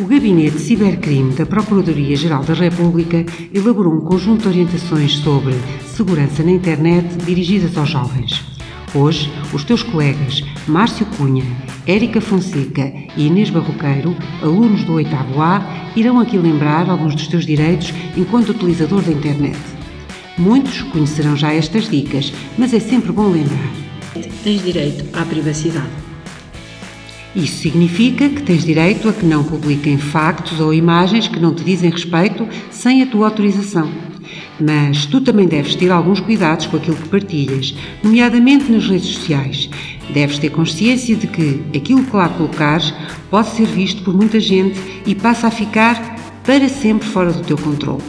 O Gabinete de Cibercrime da Procuradoria-Geral da República elaborou um conjunto de orientações sobre segurança na internet dirigidas aos jovens. Hoje, os teus colegas Márcio Cunha, Érica Fonseca e Inês Barroqueiro, alunos do 8 A, irão aqui lembrar alguns dos teus direitos enquanto utilizador da internet. Muitos conhecerão já estas dicas, mas é sempre bom lembrar. Tens direito à privacidade. Isso significa que tens direito a que não publiquem factos ou imagens que não te dizem respeito sem a tua autorização. Mas tu também deves ter alguns cuidados com aquilo que partilhas, nomeadamente nas redes sociais. Deves ter consciência de que aquilo que lá colocares pode ser visto por muita gente e passa a ficar para sempre fora do teu controle.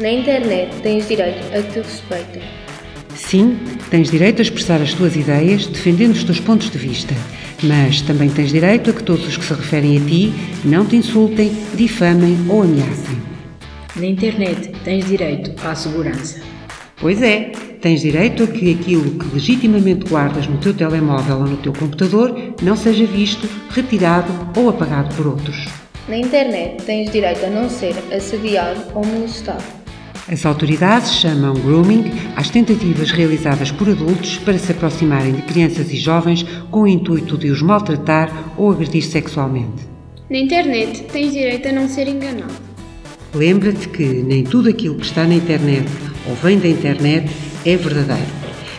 Na internet tens direito a que te respeitem. Sim, tens direito a expressar as tuas ideias defendendo os teus pontos de vista. Mas também tens direito a que todos os que se referem a ti não te insultem, difamem ou ameacem. Na internet tens direito à segurança. Pois é, tens direito a que aquilo que legitimamente guardas no teu telemóvel ou no teu computador não seja visto, retirado ou apagado por outros. Na internet tens direito a não ser assediado ou molestado. As autoridades chamam grooming às tentativas realizadas por adultos para se aproximarem de crianças e jovens com o intuito de os maltratar ou agredir sexualmente. Na internet tens direito a não ser enganado. Lembra-te que nem tudo aquilo que está na internet ou vem da internet é verdadeiro.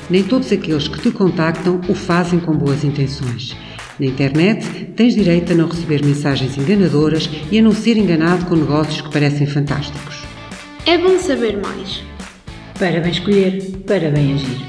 Nem todos aqueles que te contactam o fazem com boas intenções. Na internet, tens direito a não receber mensagens enganadoras e a não ser enganado com negócios que parecem fantásticos. É bom saber mais. Para bem escolher, para bem agir.